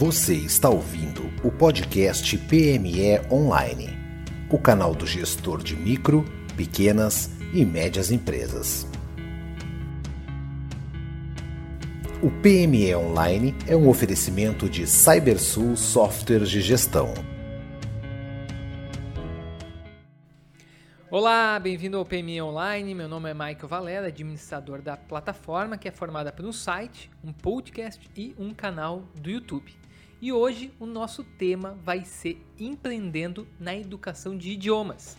Você está ouvindo o podcast PME Online, o canal do gestor de micro, pequenas e médias empresas. O PME Online é um oferecimento de CyberSul Softwares de Gestão. Olá, bem-vindo ao PME Online. Meu nome é Michael Valera, administrador da plataforma que é formada por um site, um podcast e um canal do YouTube. E hoje o nosso tema vai ser empreendendo na educação de idiomas.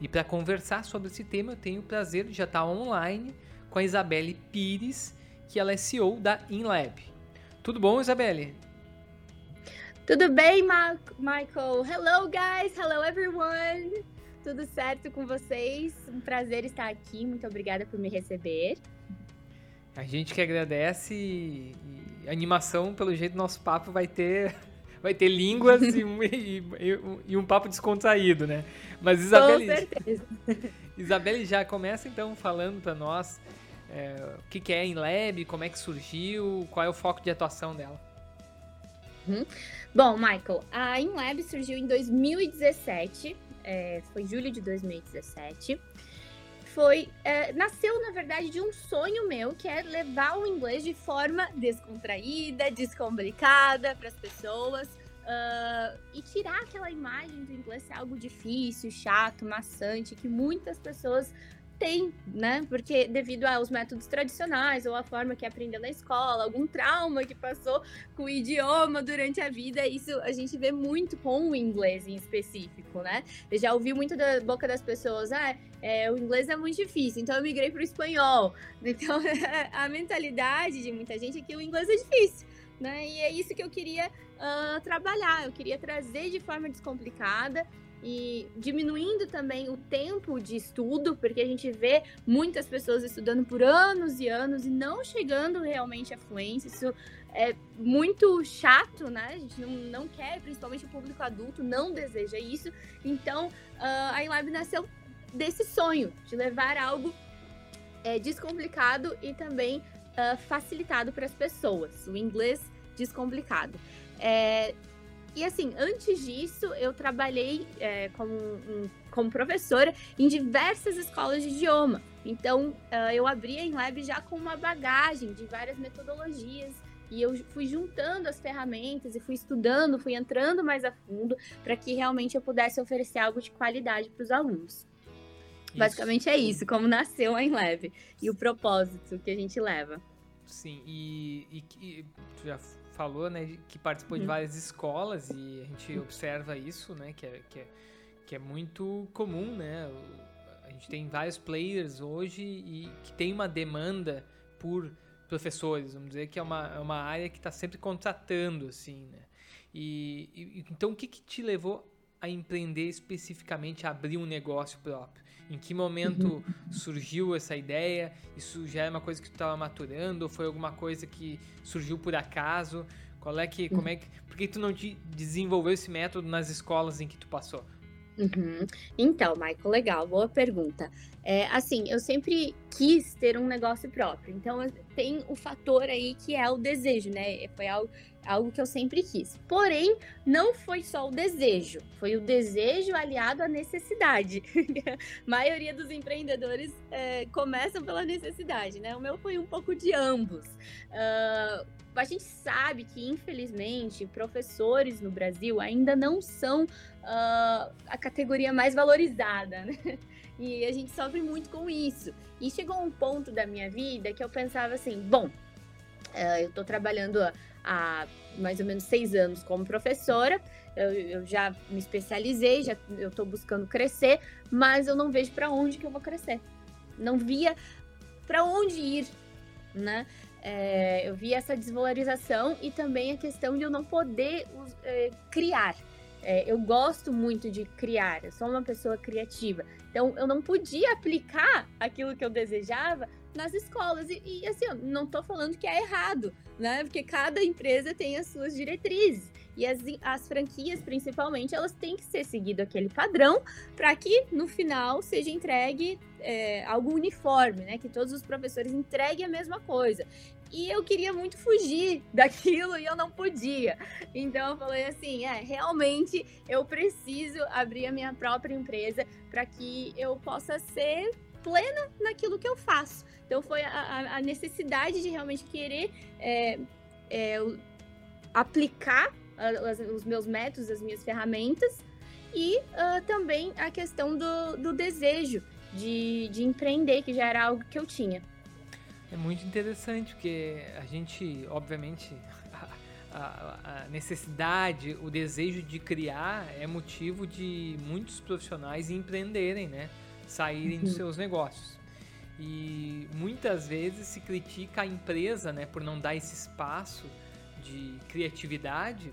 E para conversar sobre esse tema, eu tenho o prazer de já estar online com a Isabelle Pires, que ela é CEO da InLab. Tudo bom, Isabelle? Tudo bem, Ma Michael? Hello, guys! Hello, everyone! Tudo certo com vocês? Um prazer estar aqui. Muito obrigada por me receber. A gente que agradece e, e animação, pelo jeito, nosso papo vai ter vai ter línguas e, e, e, um papo descontraído, né? Mas Isabelle, Com certeza. Isabelle já começa então falando para nós é, o que, que é em Lab, como é que surgiu, qual é o foco de atuação dela. Uhum. Bom, Michael, a InLab surgiu em 2017 é, foi julho de 2017. Foi, é, nasceu, na verdade, de um sonho meu, que é levar o inglês de forma descontraída, descomplicada para as pessoas. Uh, e tirar aquela imagem do inglês ser algo difícil, chato, maçante, que muitas pessoas tem, né? Porque devido aos métodos tradicionais ou a forma que aprendeu na escola, algum trauma que passou com o idioma durante a vida, isso a gente vê muito com o inglês em específico, né? Eu já ouvi muito da boca das pessoas, ah, é, o inglês é muito difícil, então eu migrei para o espanhol. Então a mentalidade de muita gente é que o inglês é difícil. Né? E é isso que eu queria uh, trabalhar, eu queria trazer de forma descomplicada e diminuindo também o tempo de estudo, porque a gente vê muitas pessoas estudando por anos e anos e não chegando realmente à fluência. Isso é muito chato, né? A gente não, não quer, principalmente o público adulto, não deseja isso. Então, uh, a iLab nasceu desse sonho de levar algo é, descomplicado e também uh, facilitado para as pessoas. O inglês descomplicado. É, e assim, antes disso, eu trabalhei é, como, um, como professora em diversas escolas de idioma. Então, uh, eu abri a Enlab já com uma bagagem de várias metodologias. E eu fui juntando as ferramentas e fui estudando, fui entrando mais a fundo para que realmente eu pudesse oferecer algo de qualidade para os alunos. Isso. Basicamente é isso, como nasceu a Enlab e o propósito que a gente leva. Sim, e, e, e já falou, né, que participou uhum. de várias escolas e a gente observa isso, né, que é, que é, que é muito comum, né, a gente tem vários players hoje e que tem uma demanda por professores, vamos dizer que é uma, é uma área que está sempre contratando, assim, né, e, e, então o que, que te levou a empreender especificamente, a abrir um negócio próprio? Em que momento surgiu essa ideia? Isso já é uma coisa que tu estava maturando? Ou foi alguma coisa que surgiu por acaso? Qual é que, como é que, por que tu não desenvolveu esse método nas escolas em que tu passou? Uhum. Então, Michael, legal, boa pergunta. É, assim, eu sempre quis ter um negócio próprio, então tem o fator aí que é o desejo, né? Foi algo algo que eu sempre quis. Porém, não foi só o desejo, foi o desejo aliado à necessidade. a maioria dos empreendedores é, começam pela necessidade, né? O meu foi um pouco de ambos. Uh, a gente sabe que, infelizmente, professores no Brasil ainda não são uh, a categoria mais valorizada, né? E a gente sofre muito com isso. E chegou um ponto da minha vida que eu pensava assim: bom, uh, eu estou trabalhando há mais ou menos seis anos como professora. Eu, eu já me especializei, já eu estou buscando crescer, mas eu não vejo para onde que eu vou crescer. Não via para onde ir, né? É, eu vi essa desvalorização e também a questão de eu não poder é, criar. É, eu gosto muito de criar, eu sou uma pessoa criativa. Então, eu não podia aplicar aquilo que eu desejava nas escolas. E, e assim, eu não estou falando que é errado, né? Porque cada empresa tem as suas diretrizes. E as, as franquias, principalmente, elas têm que ser seguido aquele padrão para que no final seja entregue é, algo uniforme, né? Que todos os professores entreguem a mesma coisa. E eu queria muito fugir daquilo e eu não podia. Então eu falei assim: é, realmente eu preciso abrir a minha própria empresa para que eu possa ser plena naquilo que eu faço. Então foi a, a necessidade de realmente querer é, é, aplicar os meus métodos, as minhas ferramentas e uh, também a questão do, do desejo de, de empreender, que já era algo que eu tinha. É muito interessante, porque a gente, obviamente, a, a, necessidade, o desejo de criar é motivo de muitos profissionais empreenderem, né? Saírem uhum. dos seus negócios. E muitas vezes se critica a empresa, né, por não dar esse espaço de criatividade,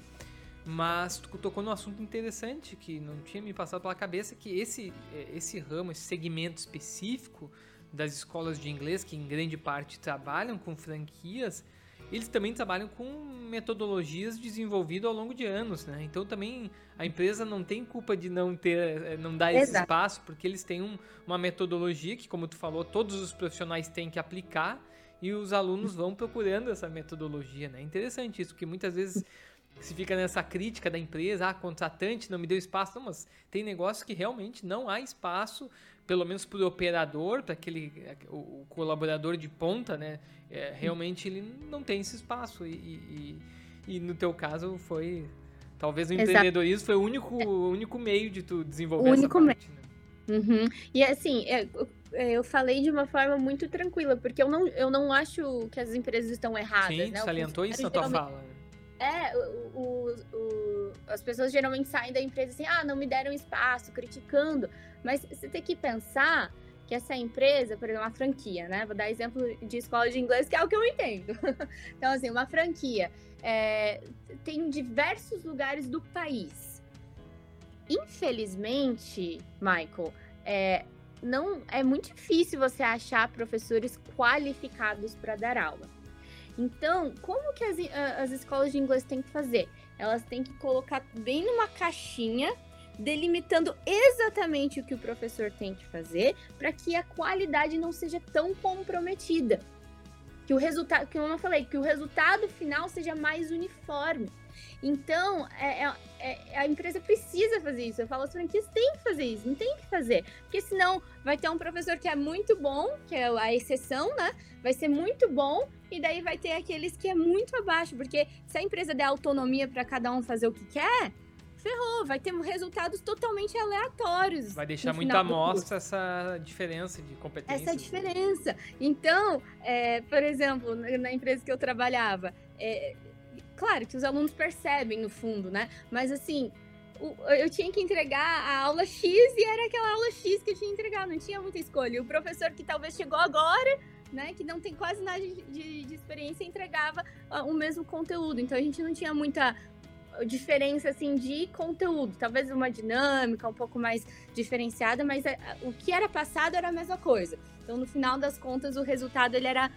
mas tu tocou num assunto interessante que não tinha me passado pela cabeça, que esse, esse ramo, esse segmento específico das escolas de inglês, que em grande parte trabalham com franquias, eles também trabalham com metodologias desenvolvidas ao longo de anos, né? Então também a empresa não tem culpa de não ter, eh, não dar esse Exato. espaço, porque eles têm um, uma metodologia que, como tu falou, todos os profissionais têm que aplicar e os alunos vão procurando essa metodologia, né? É interessante isso, porque muitas vezes se fica nessa crítica da empresa, ah, contratante não me deu espaço, não, mas tem negócios que realmente não há espaço pelo menos para o operador, para aquele o, colaborador de ponta, né? É, realmente ele não tem esse espaço e, e, e, no teu caso foi talvez o Exato. empreendedorismo foi o único, o único meio de tu desenvolver o essa parte. Né? Uhum. E assim, é, é, eu falei de uma forma muito tranquila, porque eu não, eu não acho que as empresas estão erradas. Sim, né? salientou isso na tua fala. É, o, o, as pessoas geralmente saem da empresa assim, ah, não me deram espaço, criticando. Mas você tem que pensar que essa empresa, por exemplo, uma franquia, né? Vou dar exemplo de escola de inglês, que é o que eu entendo. então, assim, uma franquia é, tem diversos lugares do país. Infelizmente, Michael, é, não é muito difícil você achar professores qualificados para dar aula. Então, como que as, as escolas de inglês têm que fazer? Elas têm que colocar bem numa caixinha delimitando exatamente o que o professor tem que fazer para que a qualidade não seja tão comprometida. Que o resultado, que eu falei, que o resultado final seja mais uniforme. Então, é, é, é, a empresa precisa fazer isso. Eu falo, as franquias têm que fazer isso, não tem que fazer. Porque senão vai ter um professor que é muito bom, que é a exceção, né? Vai ser muito bom, e daí vai ter aqueles que é muito abaixo. Porque se a empresa der autonomia para cada um fazer o que quer, ferrou, vai ter resultados totalmente aleatórios. Vai deixar muita amostra essa diferença de competência. Essa diferença. Então, é, por exemplo, na empresa que eu trabalhava, é, claro que os alunos percebem no fundo, né? Mas assim, eu tinha que entregar a aula X e era aquela aula X que eu tinha que entregar, não tinha muita escolha. o professor que talvez chegou agora, né, que não tem quase nada de, de, de experiência, entregava uh, o mesmo conteúdo. Então a gente não tinha muita diferença assim de conteúdo, talvez uma dinâmica um pouco mais diferenciada, mas é, o que era passado era a mesma coisa. Então, no final das contas, o resultado ele era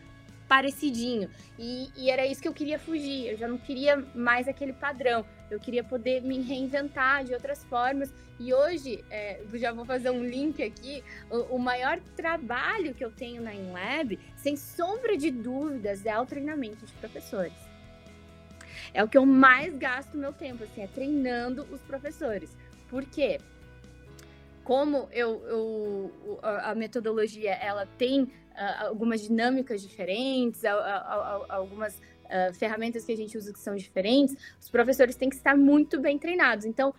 parecidinho. E, e, era isso que eu queria fugir. Eu já não queria mais aquele padrão. Eu queria poder me reinventar de outras formas. E hoje, é, já vou fazer um link aqui. O, o, maior trabalho que eu tenho na InLab, sem sombra de dúvidas, é o treinamento de professores. É o que eu mais gasto meu tempo, assim, é treinando os professores. Por quê? Como eu, eu a metodologia ela tem uh, algumas dinâmicas diferentes, uh, uh, algumas ferramentas que a gente usa que são diferentes, os professores têm que estar muito bem treinados. Então,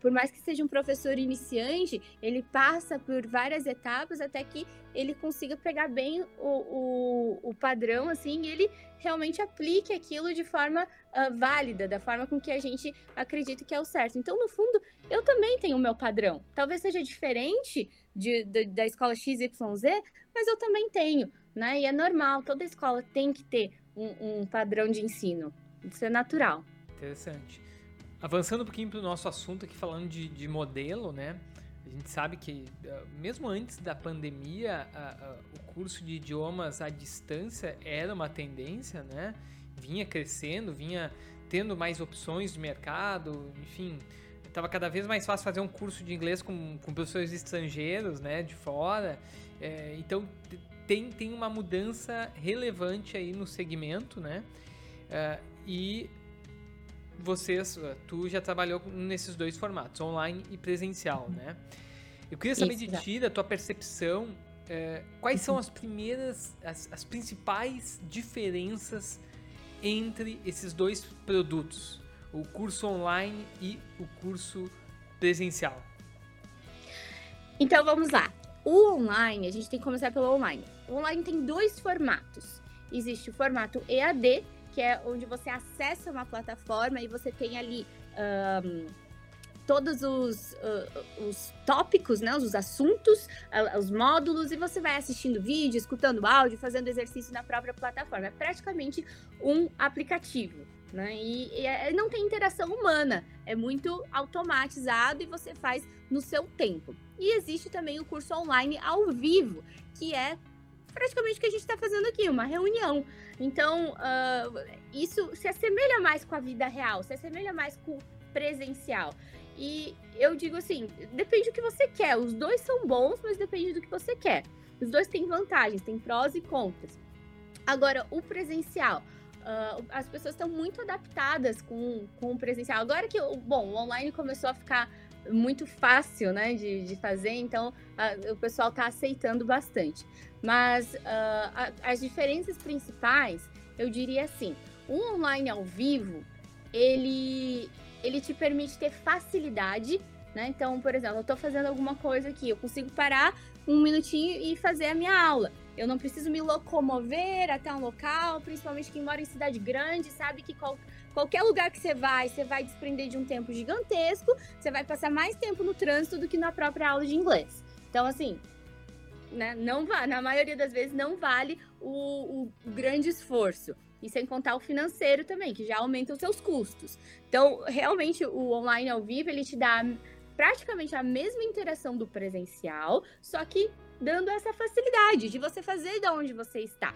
por mais que seja um professor iniciante, ele passa por várias etapas até que ele consiga pegar bem o, o, o padrão, assim, e ele realmente aplique aquilo de forma uh, válida, da forma com que a gente acredita que é o certo. Então, no fundo, eu também tenho o meu padrão. Talvez seja diferente de, de, da escola XYZ, mas eu também tenho, né? E é normal, toda escola tem que ter um, um padrão de ensino. Isso é natural. Interessante. Avançando um pouquinho para o nosso assunto aqui, falando de, de, modelo, né? A gente sabe que, eh, mesmo antes da pandemia, a, a, o curso de idiomas à distância era uma tendência, né? Vinha crescendo, vinha tendo mais opções de mercado, enfim, estava cada vez mais fácil fazer um curso de inglês com, com professores estrangeiros, né, de fora. É, então tem, tem uma mudança relevante aí no segmento, né? É, e vocês, tu já trabalhou nesses dois formatos, online e presencial, né? Eu queria saber Isso, de ti, da tua percepção, é, quais são as primeiras, as, as principais diferenças entre esses dois produtos, o curso online e o curso presencial? Então vamos lá. O online, a gente tem que começar pelo online. O online tem dois formatos. Existe o formato EAD, que é onde você acessa uma plataforma e você tem ali um, todos os, uh, os tópicos, né, os assuntos, uh, os módulos, e você vai assistindo vídeo, escutando áudio, fazendo exercício na própria plataforma. É praticamente um aplicativo. Né? E, e é, não tem interação humana, é muito automatizado e você faz no seu tempo. E existe também o curso online ao vivo, que é praticamente o que a gente está fazendo aqui, uma reunião. Então, uh, isso se assemelha mais com a vida real, se assemelha mais com o presencial. E eu digo assim, depende do que você quer. Os dois são bons, mas depende do que você quer. Os dois têm vantagens, têm prós e contras. Agora, o presencial. Uh, as pessoas estão muito adaptadas com, com o presencial. Agora que, bom, o online começou a ficar muito fácil, né, de, de fazer, então uh, o pessoal está aceitando bastante. Mas uh, a, as diferenças principais, eu diria assim, o online ao vivo, ele, ele te permite ter facilidade, né? Então, por exemplo, eu estou fazendo alguma coisa aqui, eu consigo parar um minutinho e fazer a minha aula. Eu não preciso me locomover até um local, principalmente quem mora em cidade grande sabe que qual, qualquer lugar que você vai, você vai desprender de um tempo gigantesco, você vai passar mais tempo no trânsito do que na própria aula de inglês. Então, assim, né, não na maioria das vezes não vale o, o, o grande esforço. E sem contar o financeiro também, que já aumenta os seus custos. Então, realmente, o online ao vivo, ele te dá praticamente a mesma interação do presencial, só que dando essa facilidade de você fazer de onde você está.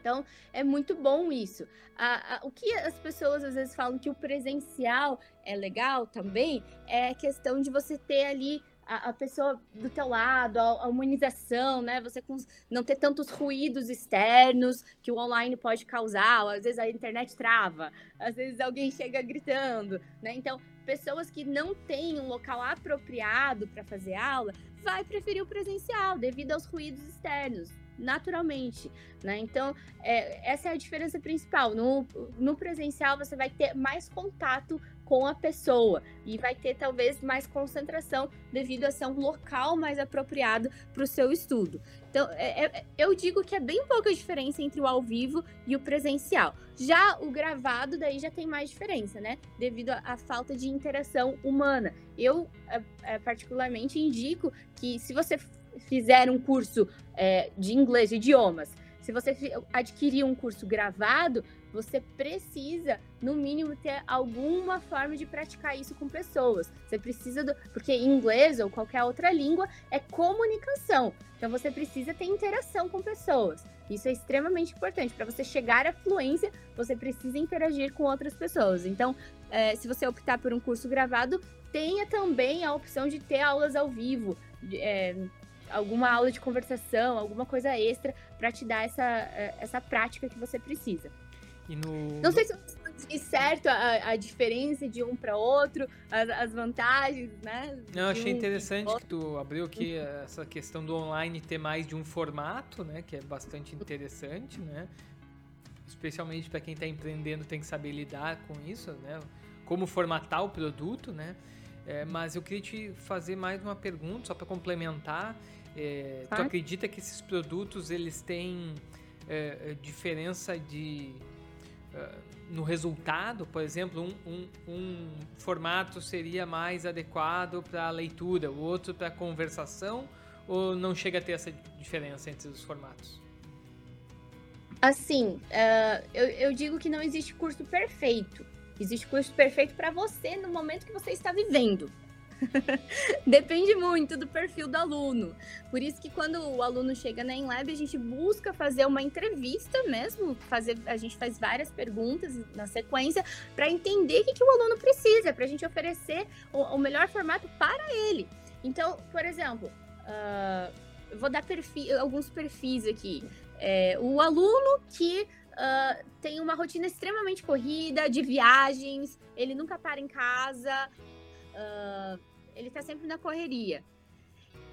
Então, é muito bom isso. A, a, o que as pessoas às vezes falam que o presencial é legal também é a questão de você ter ali a, a, pessoa do teu lado, a, a humanização, né? Você com, não ter tantos ruídos externos que o online pode causar, às vezes a internet trava, às vezes alguém chega gritando, né? Então, pessoas que não têm um local apropriado para fazer aula, vai preferir o presencial devido aos ruídos externos naturalmente, né? Então, é, essa é a diferença principal. No, no presencial, você vai ter mais contato com a pessoa e vai ter talvez mais concentração devido a ser um local mais apropriado para o seu estudo. Então, é, é, eu digo que é bem pouca diferença entre o ao vivo e o presencial. Já o gravado, daí já tem mais diferença, né? Devido à falta de interação humana. Eu, é, é, particularmente, indico que se você fizer um curso é, de inglês, idiomas, se você adquirir um curso gravado, você precisa, no mínimo, ter alguma forma de praticar isso com pessoas. Você precisa do. Porque inglês ou qualquer outra língua é comunicação. Então você precisa ter interação com pessoas. Isso é extremamente importante. Para você chegar à fluência, você precisa interagir com outras pessoas. Então, é, se você optar por um curso gravado, tenha também a opção de ter aulas ao vivo. É, alguma aula de conversação, alguma coisa extra para te dar essa, é, essa prática que você precisa. No... Não sei se eu certo a, a, diferença de um para outro, as, as, vantagens, né? Não, achei um interessante que tu abriu aqui essa questão do online ter mais de um formato, né? Que é bastante interessante, né? Especialmente para quem está empreendendo tem que saber lidar com isso, né? Como formatar o produto, né? É, mas eu queria te fazer mais uma pergunta, só para complementar. É, tu acredita que esses produtos eles têm é, é diferença de uh, no resultado? Por exemplo, um, um, um formato seria mais adequado para leitura, o outro para conversação? Ou não chega a ter essa diferença entre os formatos? Assim, uh, eu, eu digo que não existe curso perfeito. Existe curso perfeito para você no momento que você está vivendo. Depende muito do perfil do aluno. Por isso que quando o aluno chega na Enlab, a gente busca fazer uma entrevista mesmo, fazer, a gente faz várias perguntas na sequência para entender o que, que, o aluno precisa, para a gente oferecer o, o, melhor formato para ele. Então, por exemplo, uh, vou dar perfil, alguns perfis aqui. É, o aluno que uh, tem uma rotina extremamente corrida, de viagens, ele nunca para em casa, uh, ele está sempre na correria.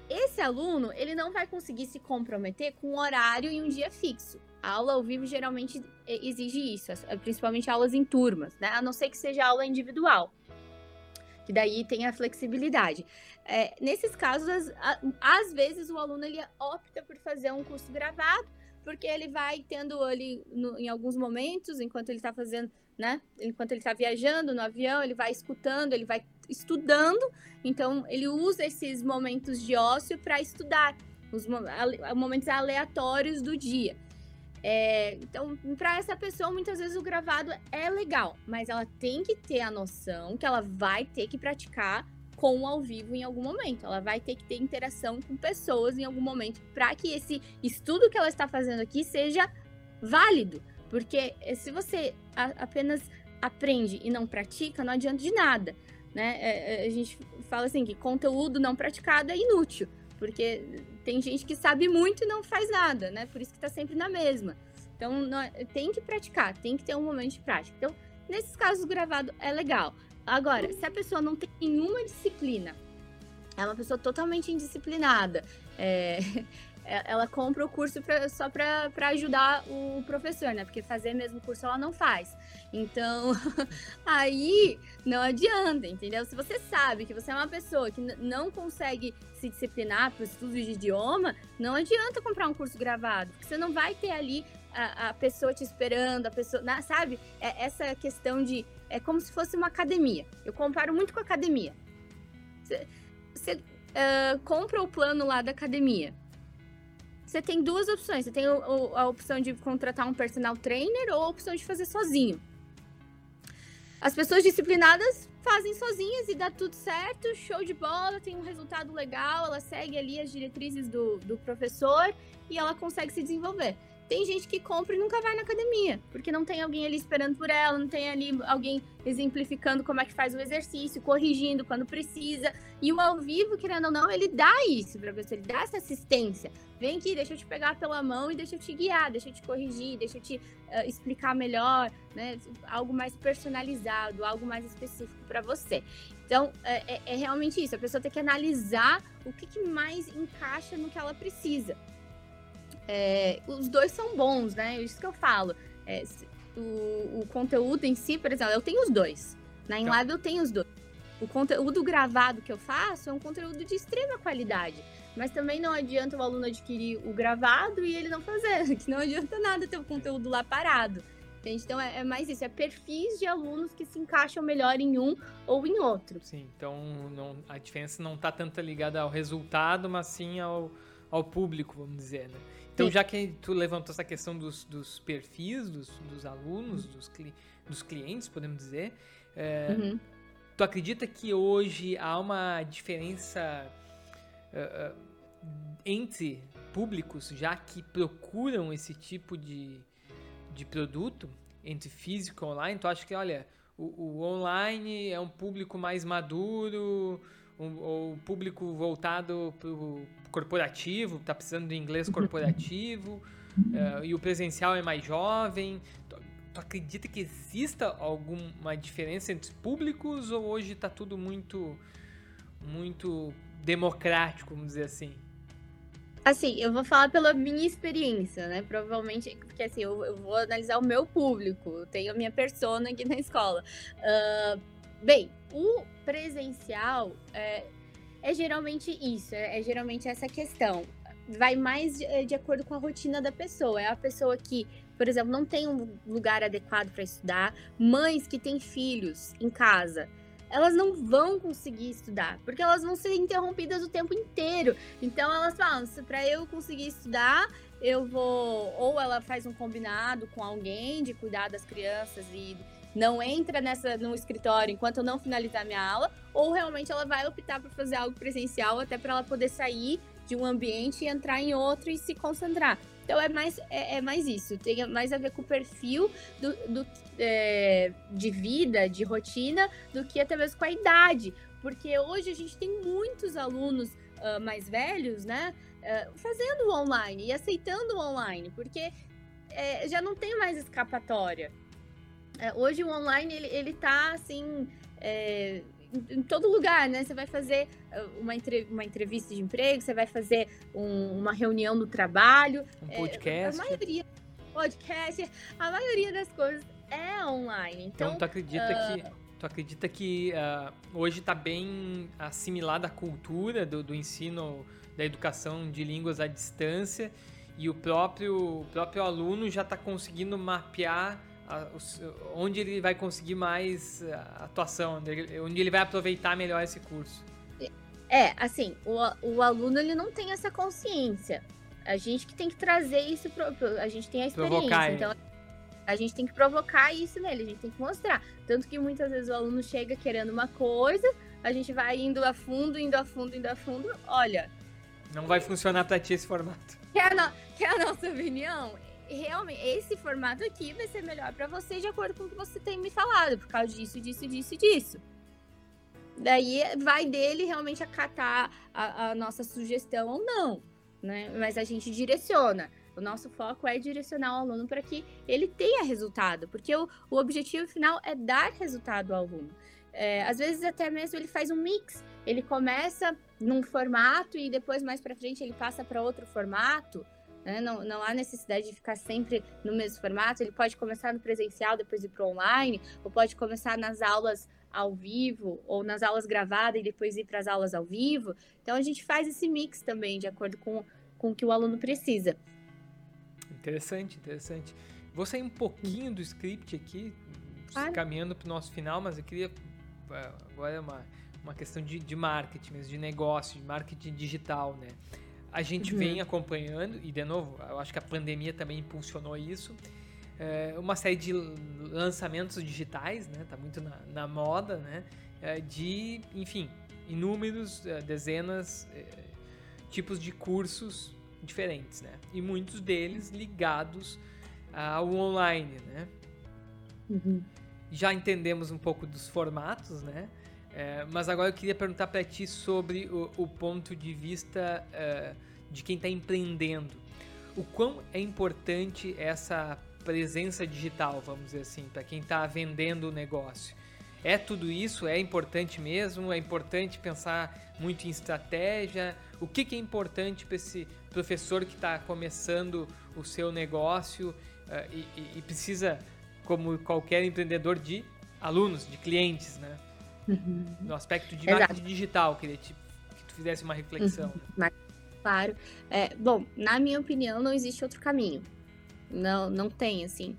Esse aluno, ele não vai conseguir se comprometer com um horário e um dia fixo. A aula ao vivo geralmente exige isso, principalmente aulas em turmas, né? A não ser que seja aula individual, que daí tem a flexibilidade. É, nesses casos, às, às vezes o aluno ele opta por fazer um curso gravado, porque ele vai tendo ali no, em alguns momentos, enquanto ele está fazendo, né? Enquanto ele está viajando no avião, ele vai escutando, ele vai estudando. Então, ele usa esses momentos de ócio para estudar, os momentos aleatórios do dia. É, então, para essa pessoa, muitas vezes o gravado é legal, mas ela tem que ter a noção que ela vai ter que praticar com o ao vivo em algum momento. Ela vai ter que ter interação com pessoas em algum momento para que esse estudo que ela está fazendo aqui seja válido. Porque eh, se você apenas aprende e não pratica, não adianta de nada. Né? É, é, a gente fala assim que conteúdo não praticado é inútil, porque tem gente que sabe muito e não faz nada, né? Por isso que está sempre na mesma. Então não, tem que praticar, tem que ter um momento de prática. Então, nesses casos, gravado é legal. Agora, se a pessoa não tem nenhuma disciplina, é uma pessoa totalmente indisciplinada, é, ela compra o curso pra, só para ajudar o professor, né? Porque fazer mesmo curso ela não faz. Então, aí não adianta, entendeu? Se você sabe que você é uma pessoa que não consegue se disciplinar para os estudos de idioma, não adianta comprar um curso gravado, porque você não vai ter ali a, a pessoa te esperando, a pessoa, sabe? É essa questão de é como se fosse uma academia. Eu comparo muito com a academia. Você uh, compra o plano lá da academia. Você tem duas opções. Você tem o, o, a opção de contratar um personal trainer ou a opção de fazer sozinho. As pessoas disciplinadas fazem sozinhas e dá tudo certo, show de bola, tem um resultado legal, ela segue ali as diretrizes do, do professor e ela consegue se desenvolver. Tem gente que compra e nunca vai na academia, porque não tem alguém ali esperando por ela, não tem ali alguém exemplificando como é que faz o exercício, corrigindo quando precisa. E o ao vivo, querendo ou não, ele dá isso para você, ele dá essa assistência. Vem aqui, deixa eu te pegar pela mão e deixa eu te guiar, deixa eu te corrigir, deixa eu te uh, explicar melhor, né? Algo mais personalizado, algo mais específico para você. Então, é, é, é, realmente isso. A pessoa tem que analisar o que, que mais encaixa no que ela precisa é, os dois são bons, né? É isso que eu falo. É, o, o, conteúdo em si, por exemplo, eu tenho os dois. Na Enlab tá. eu tenho os dois. O conteúdo gravado que eu faço é um conteúdo de extrema qualidade. Mas também não adianta o aluno adquirir o gravado e ele não fazer, que não adianta nada ter o conteúdo lá parado. Entende? Então é, é, mais isso, é perfis de alunos que se encaixam melhor em um ou em outro. Sim, então não, a diferença não está tanto ligada ao resultado, mas sim ao, ao público, vamos dizer, né? Então, já que tu levantou essa questão dos, dos perfis dos, dos alunos, dos, cli, dos clientes, podemos dizer, é, uhum. tu acredita que hoje há uma diferença uh, entre públicos já que procuram esse tipo de, de produto, entre físico e online? Tu acha que, olha, o, o online é um público mais maduro, o, o público voltado para o corporativo, está precisando de inglês corporativo, uh, e o presencial é mais jovem. Tu, tu, acredita que exista alguma diferença entre públicos ou hoje está tudo muito, muito democrático, vamos dizer assim? Assim, eu vou falar pela minha experiência, né? Provavelmente, porque assim, eu, eu vou analisar o meu público, eu tenho a minha persona aqui na escola. Uh, bem, o presencial é, é geralmente isso, é, é, geralmente essa questão. Vai mais de, é, de, acordo com a rotina da pessoa. É a pessoa que, por exemplo, não tem um lugar adequado para estudar, mães que têm filhos em casa. Elas não vão conseguir estudar, porque elas vão ser interrompidas o tempo inteiro. Então elas falam: para eu conseguir estudar, eu vou. Ou ela faz um combinado com alguém de cuidar das crianças e não entra nessa no escritório enquanto eu não finalizar minha aula, ou realmente ela vai optar por fazer algo presencial até para ela poder sair de um ambiente e entrar em outro e se concentrar. Então é mais, é, é mais isso, tem mais a ver com o perfil do, do é, de vida, de rotina, do que até mesmo com a idade. Porque hoje a gente tem muitos alunos uh, mais velhos, né? Uh, fazendo online e aceitando online, porque é, já não tem mais escapatória. É, hoje o online ele, ele tá assim é, em todo lugar, né? Você vai fazer ah, uma, entre, uma entrevista de emprego, você vai fazer um, uma reunião no trabalho. Um podcast. É, a maioria. Podcast, a maioria das coisas é online. Então, então tu acredita uh, que. Tu acredita que uh, hoje está bem assimilada a cultura do, do ensino da educação de línguas à distância e o próprio, o próprio aluno já está conseguindo mapear a, onde ele vai conseguir mais eh, atuação, onde ele, onde ele vai aproveitar melhor esse curso. É, assim, o, o aluno ele não tem essa consciência. A gente que tem que trazer isso, pro, a gente tem a experiência. Provocar então, a gente tem que provocar isso nele, a gente tem que mostrar. Tanto que muitas vezes o aluno chega querendo uma coisa, a gente vai indo a fundo, indo a fundo, indo a fundo. Olha. Não vai funcionar para ti esse formato. Quer a, no... Quer a nossa opinião? Realmente, esse formato aqui vai ser melhor para você de acordo com o que você tem me falado, por causa disso, disso, disso, disso. Daí vai dele realmente acatar a, a nossa sugestão ou não, né? Mas a gente direciona. O nosso foco é direcionar o aluno para que ele tenha resultado, porque o, o objetivo final é dar resultado ao aluno. É, às vezes até mesmo ele faz um mix, ele começa num formato e depois mais para frente ele passa para outro formato. Né? Não, não há necessidade de ficar sempre no mesmo formato. Ele pode começar no presencial, depois ir para online, ou pode começar nas aulas ao vivo, ou nas aulas gravadas e depois ir para as aulas ao vivo. Então a gente faz esse mix também, de acordo com, com o que o aluno precisa. Interessante, interessante. Vou sair um pouquinho do script aqui, claro. caminhando para o nosso final, mas eu queria. É, agora é uma, uma questão de, de marketing mesmo, de negócio, de marketing digital, né? A gente uhum. vem acompanhando, e de novo, eu acho que a pandemia também impulsionou isso, é, uma série de lançamentos digitais, né? Tá muito na, na moda, né? É, de, enfim, inúmeros, é, dezenas, é, tipos de cursos diferentes, né? E muitos deles ligados ao online, né? Uhum. Já entendemos um pouco dos formatos, né? É, mas agora eu queria perguntar para ti sobre o, o, ponto de vista é, de quem está empreendendo. O quão é importante essa presença digital, vamos dizer assim, para quem está vendendo o negócio? É tudo isso? É importante mesmo? É importante pensar muito em estratégia? O que, que é importante para esse professor que está começando o seu negócio uh, e, e, precisa, como qualquer empreendedor, de alunos, de clientes, né? Uhum. No aspecto de Exato. marketing digital, queria te, que tu fizesse uma reflexão. Uhum. Claro. É, bom, na minha opinião, não existe outro caminho. Não, não tem, assim.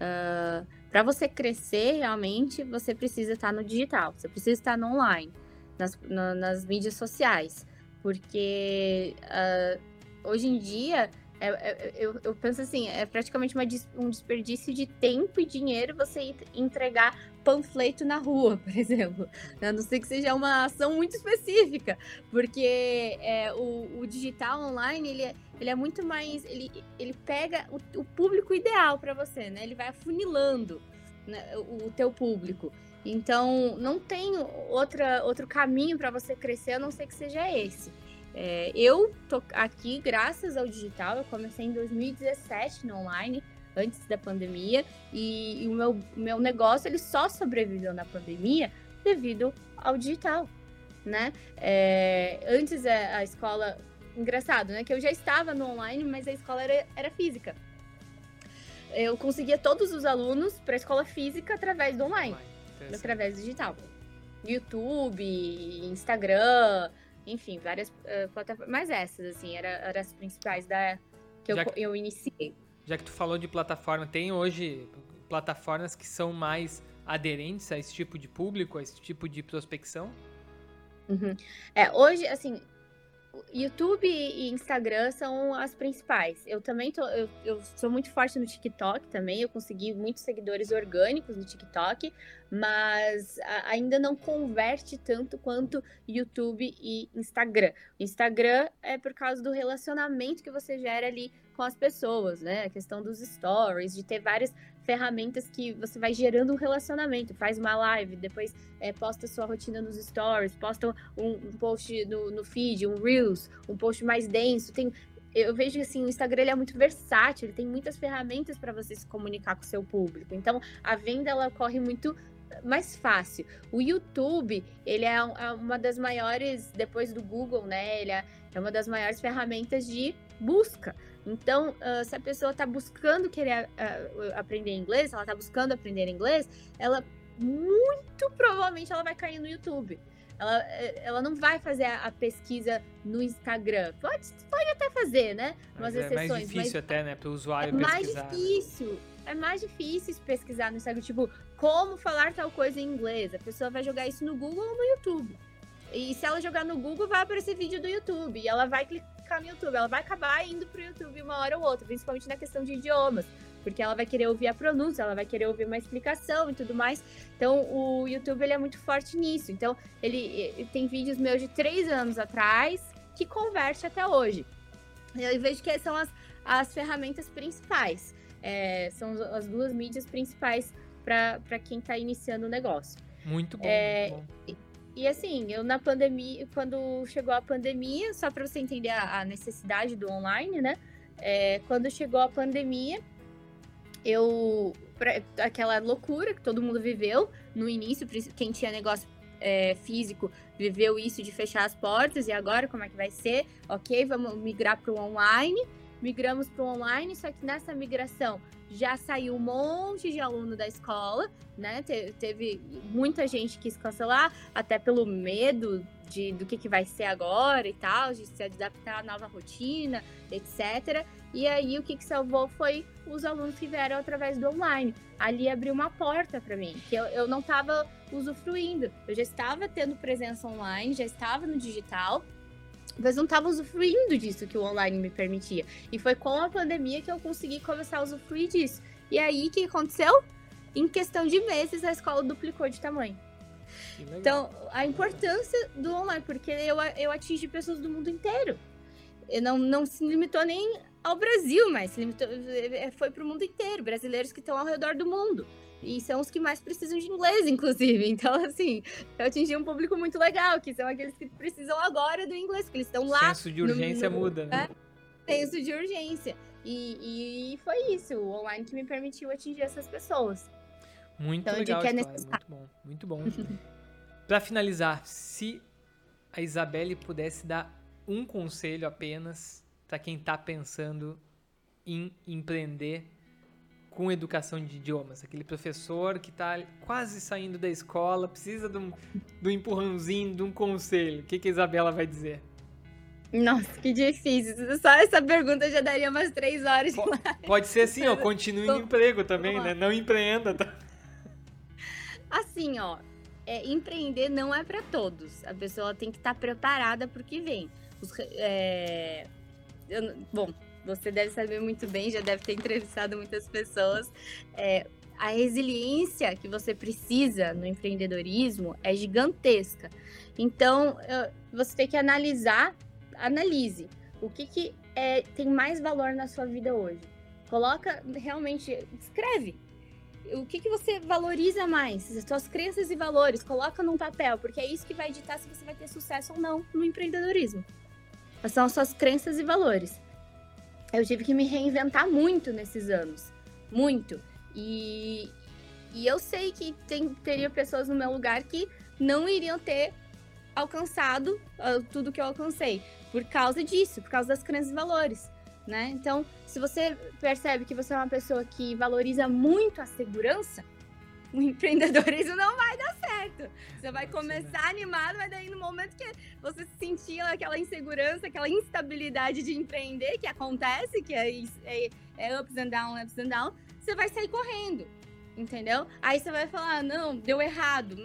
Uh, ah, para você crescer realmente, você precisa estar no digital, você precisa estar no online, nas, no, nas mídias sociais. Porque uh, hoje em dia, é, é, eu, eu, penso assim, é praticamente uma, um desperdício de tempo e dinheiro você entregar panfleto na rua, por exemplo. A não ser que seja uma ação muito específica, porque é, o, o, digital online, ele é, ele é muito mais... Ele, ele pega o, o público ideal para você, né? Ele vai afunilando né, o, o teu público. Então, não tem outra, outro caminho para você crescer, a não ser que seja esse. É, eu tô aqui graças ao digital, eu comecei em 2017 no online, antes da pandemia, e, e o meu, meu negócio ele só sobreviveu na pandemia devido ao digital, né? É, antes a, a, escola, engraçado, né? Que eu já estava no online, mas a escola era, era física. Eu conseguia todos os alunos para a escola física através do online, através do digital. YouTube, Instagram, enfim, várias uh, plataformas, mas essas, assim, eram era as principais da, que eu, que eu iniciei já que tu falou de plataforma, tem hoje plataformas que são mais aderentes a esse tipo de público, a esse tipo de prospecção? Uhum. É, hoje, assim, YouTube e Instagram são as principais. Eu também tô, eu, eu, sou muito forte no TikTok também. Eu consegui muitos seguidores orgânicos no TikTok, mas ainda não converte tanto quanto YouTube e Instagram. O Instagram é por causa do relacionamento que você gera ali com as pessoas, né? A questão dos stories, de ter várias ferramentas que você vai gerando um relacionamento. Faz uma live, depois é, posta sua rotina nos stories, posta um, um post no, no, feed, um Reels, um post mais denso. Tem, eu vejo assim, o Instagram é muito versátil, ele tem muitas ferramentas para você se comunicar com o seu público. Então, a venda ela ocorre muito mais fácil. O YouTube, ele é, é uma das maiores, depois do Google, né? Ele é, é uma das maiores ferramentas de busca. Então, uh, se a pessoa está buscando querer uh, aprender inglês, ela está buscando aprender inglês, ela muito provavelmente ela vai cair no YouTube. Ela, eh, ela não vai fazer a, a pesquisa no Instagram. Pode, pode até fazer, né? Umas mas exceções. É mais difícil mas até, né? Para o usuário é pesquisar. mais difícil. É mais difícil pesquisar no Instagram. Tipo, como falar tal coisa em inglês. A pessoa vai jogar isso no Google ou no YouTube. E se ela jogar no Google, vai aparecer vídeo do YouTube. E ela vai clicar ficar no YouTube, ela vai acabar indo pro YouTube uma hora ou outra, principalmente na questão de idiomas, porque ela vai querer ouvir a pronúncia, ela vai querer ouvir uma explicação e tudo mais. Então, o YouTube ele é muito forte nisso. Então, ele, ele tem vídeos meus de três anos atrás que converte até hoje. Eu vejo que são as, as ferramentas principais. É, são as duas mídias principais para quem está iniciando o negócio. Muito bom. É, muito bom. E assim, eu na pandemia, quando chegou a pandemia, só para você entender a, a, necessidade do online, né? É, quando chegou a pandemia, eu. Pra, aquela loucura que todo mundo viveu no início, quem tinha negócio é, físico viveu isso de fechar as portas, e agora como é que vai ser? Ok, vamos migrar para o online. Migramos para o online, só que nessa migração já saiu um monte de aluno da escola, né? Te, teve muita gente que quis cancelar, até pelo medo de, do que, que vai ser agora e tal, de se adaptar à nova rotina, etc. E aí o que, que salvou foi os alunos que vieram através do online. Ali abriu uma porta para mim, que eu, eu não estava usufruindo. Eu já estava tendo presença online, já estava no digital, mas não estava usufruindo disso que o online me permitia. E foi com a pandemia que eu consegui começar a usufruir disso. E aí, o que aconteceu? Em questão de meses, a escola duplicou de tamanho. Então, a importância do online, porque eu, eu atingi pessoas do mundo inteiro. Eu não, não se limitou nem ao Brasil, mas se limitou, é, foi para o mundo inteiro. Brasileiros que estão ao redor do mundo. E são os que mais precisam de inglês, inclusive. Então, assim, eu atingi um público muito legal, que são aqueles que precisam agora do inglês, porque eles estão lá. Senso de urgência no, muda, né? É, senso de urgência. E, e, foi isso, o online que me permitiu atingir essas pessoas. Muito então, legal, que é necessário. muito bom, muito bom. Para finalizar, se a Isabelle pudesse dar um conselho apenas para quem está pensando em empreender com educação de idiomas. Aquele professor que está quase saindo da escola, precisa de um, de um empurrãozinho, de um conselho. O que, que a Isabela vai dizer? Nossa, que difícil. Só essa pergunta já daria umas três horas. Pode, pode ser assim, ó, continue no emprego também, né? Não empreenda. Tá? Assim, ó, é, empreender não é para todos. A pessoa tem que estar tá preparada para o que vem. Os, é, eu, bom, você deve saber muito bem, já deve ter entrevistado muitas pessoas. É, a resiliência que você precisa no empreendedorismo é gigantesca. Então, você tem que analisar, analise o que, que é, tem mais valor na sua vida hoje. Coloca, realmente, escreve. O que, que você valoriza mais? As suas crenças e valores. Coloca num papel, porque é isso que vai ditar se você vai ter sucesso ou não no empreendedorismo. São as suas crenças e valores eu tive que me reinventar muito nesses anos. Muito. E, e eu sei que tem, teria pessoas no meu lugar que não iriam ter alcançado uh, tudo que eu alcancei. Por causa disso, por causa das crenças e valores. Né? Então, se você percebe que você é uma pessoa que valoriza muito a segurança, o empreendedorismo não vai dar certo. Você vai começar animado, mas daí no momento que você sentia aquela insegurança, aquela instabilidade de empreender que acontece, que é, é, é ups and downs, ups and downs, você vai sair correndo, entendeu? Aí você vai falar, não, deu errado.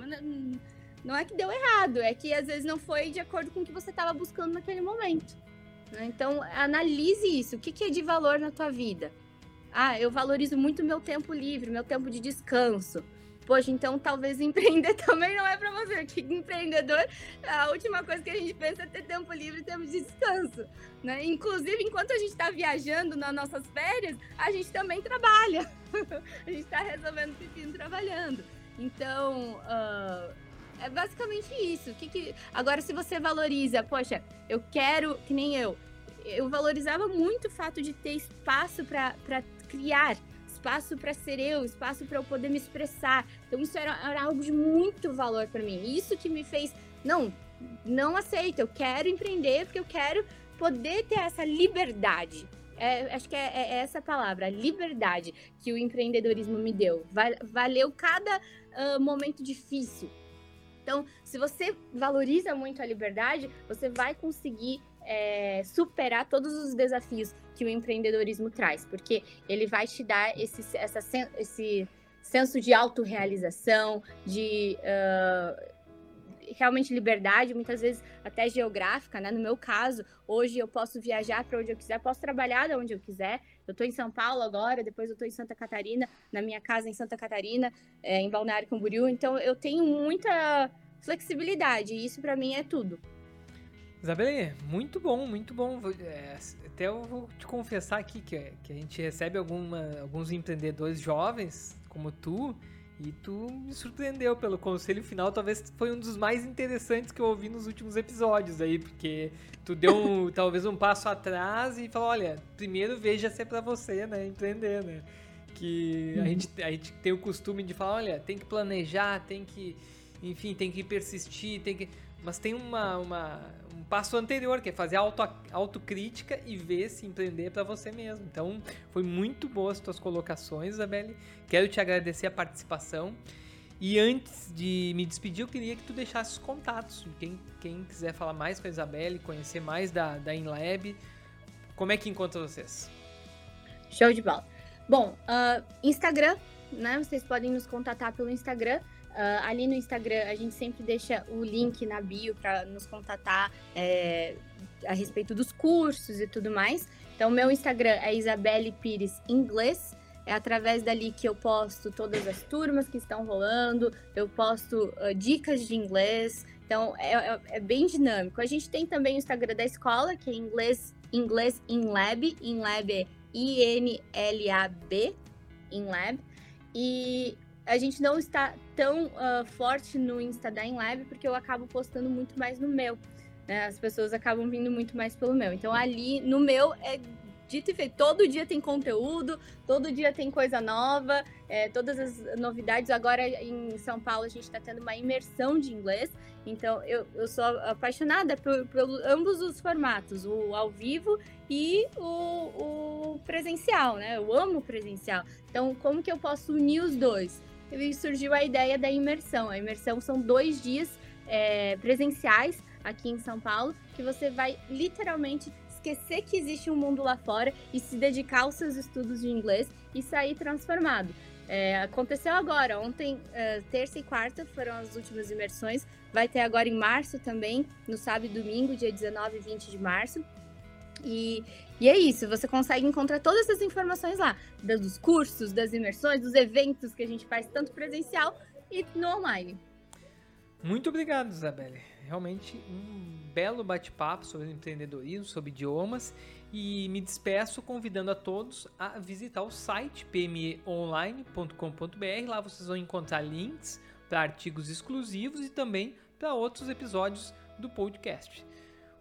Não é que deu errado, é que às vezes não foi de acordo com o que você estava buscando naquele momento. Né? Então, analise isso. O que, que é de valor na tua vida? Ah, eu valorizo muito meu tempo livre, meu tempo de descanso. Poxa, então talvez empreender também não é para você. Que empreendedor, a última coisa que a gente pensa é ter tempo livre e tempo de descanso. Né? Inclusive, enquanto a gente está viajando nas nossas férias, a gente também trabalha. a gente está resolvendo pepino trabalhando. Então, uh, é basicamente isso. Que que... Agora, se você valoriza, poxa, eu quero, que nem eu, eu valorizava muito o fato de ter espaço para criar, espaço para ser eu, espaço para eu poder me expressar. Então, isso era, era algo de muito valor para mim. Isso que me fez, não, não aceito, eu quero empreender porque eu quero poder ter essa liberdade. É, acho que é, é, essa palavra, liberdade, que o empreendedorismo me deu. Valeu cada uh, momento difícil. Então, se você valoriza muito a liberdade, você vai conseguir é, superar todos os desafios que o empreendedorismo traz, porque ele vai te dar esse, essa, esse senso de autorrealização, de uh, realmente liberdade, muitas vezes até geográfica, né? No meu caso, hoje eu posso viajar para onde eu quiser, posso trabalhar de onde eu quiser. Eu estou em São Paulo agora, depois eu estou em Santa Catarina, na minha casa em Santa Catarina, é, em Balneário Camboriú. Então eu tenho muita flexibilidade e isso para mim é tudo. Isabelle, muito bom, muito bom. É, até eu vou te confessar aqui que, que a gente recebe alguma, alguns empreendedores jovens, como tu, e tu me surpreendeu pelo conselho final. Talvez foi um dos mais interessantes que eu ouvi nos últimos episódios aí, porque tu deu um, talvez um passo atrás e falou: olha, primeiro veja se é pra você, né? Empreender, né? Que a, uhum. gente, a gente tem o costume de falar: olha, tem que planejar, tem que. Enfim, tem que persistir, tem que. Mas tem uma, uma, um passo anterior, que é fazer auto, autocrítica e ver se empreender para você mesmo. Então, foi muito boa as tuas colocações, Isabelle. Quero te agradecer a participação. E antes de me despedir, eu queria que tu deixasse os contatos. Quem, quem quiser falar mais com a Isabelle, conhecer mais da, da InLab, como é que encontra vocês? Show de bola. Bom, uh, Instagram, né? Vocês podem nos contatar pelo Instagram. Uh, ali no Instagram a gente sempre deixa o link na bio para nos contatar é, a respeito dos cursos e tudo mais. Então, meu Instagram é Isabelle Pires Inglês. É através dali que eu posto todas as turmas que estão rolando, eu posto uh, dicas de inglês. Então, é, é, é, bem dinâmico. A gente tem também o Instagram da escola, que é inglês, inglês InLab. InLab é I-N-L-A-B, InLab. E a gente não está tão uh, forte no Insta da InLab porque eu acabo postando muito mais no meu. Né? As pessoas acabam vindo muito mais pelo meu. Então ali no meu é dito e feito. Todo dia tem conteúdo, todo dia tem coisa nova, é, todas as novidades. Agora em São Paulo a gente está tendo uma imersão de inglês, então eu, eu sou apaixonada por, por ambos os formatos, o ao vivo e o, o presencial, né? Eu amo presencial. Então, como que eu posso unir os dois? Surgiu a ideia da imersão. A imersão são dois dias é, presenciais aqui em São Paulo, que você vai literalmente esquecer que existe um mundo lá fora e se dedicar aos seus estudos de inglês e sair transformado. É, aconteceu agora, ontem, é, terça e quarta foram as últimas imersões. Vai ter agora em março também, no sábado e domingo, dia 19 e 20 de março. E, e é isso, você consegue encontrar todas essas informações lá, dos cursos, das imersões, dos eventos que a gente faz, tanto presencial e no online. Muito obrigado, Isabelle. Realmente um belo bate-papo sobre empreendedorismo, sobre idiomas. E me despeço convidando a todos a visitar o site pmeonline.com.br. Lá vocês vão encontrar links para artigos exclusivos e também para outros episódios do podcast.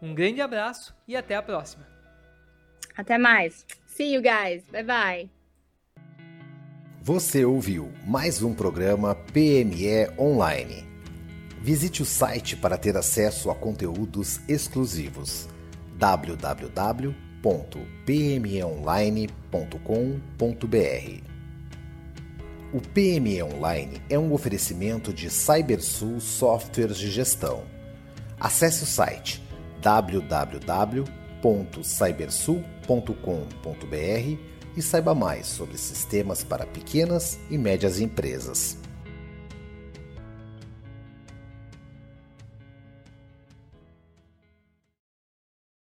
Um grande abraço e até a próxima. Até mais. See you guys. Bye bye. Você ouviu mais um programa PME Online. Visite o site para ter acesso a conteúdos exclusivos www.pmeonline.com.br. O PME Online é um oferecimento de CyberSul Softwares de Gestão. Acesse o site www.cybersul.com.br e saiba mais sobre sistemas para pequenas e médias empresas.